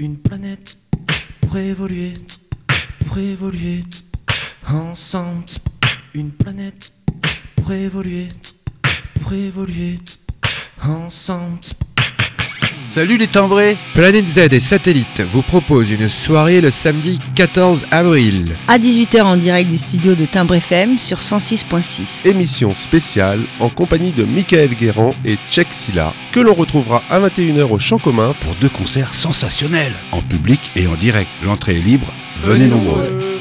Une planète pour évoluer, pour évoluer ensemble. Une planète pour évoluer, pour évoluer ensemble. Salut les timbrés Planète Z et Satellite vous proposent une soirée le samedi 14 avril. À 18h en direct du studio de Timbre FM sur 106.6. Émission spéciale en compagnie de Michael Guérand et Tchèque Silla, que l'on retrouvera à 21h au Champ Commun Pour deux concerts sensationnels, en public et en direct. L'entrée est libre, venez nombreux.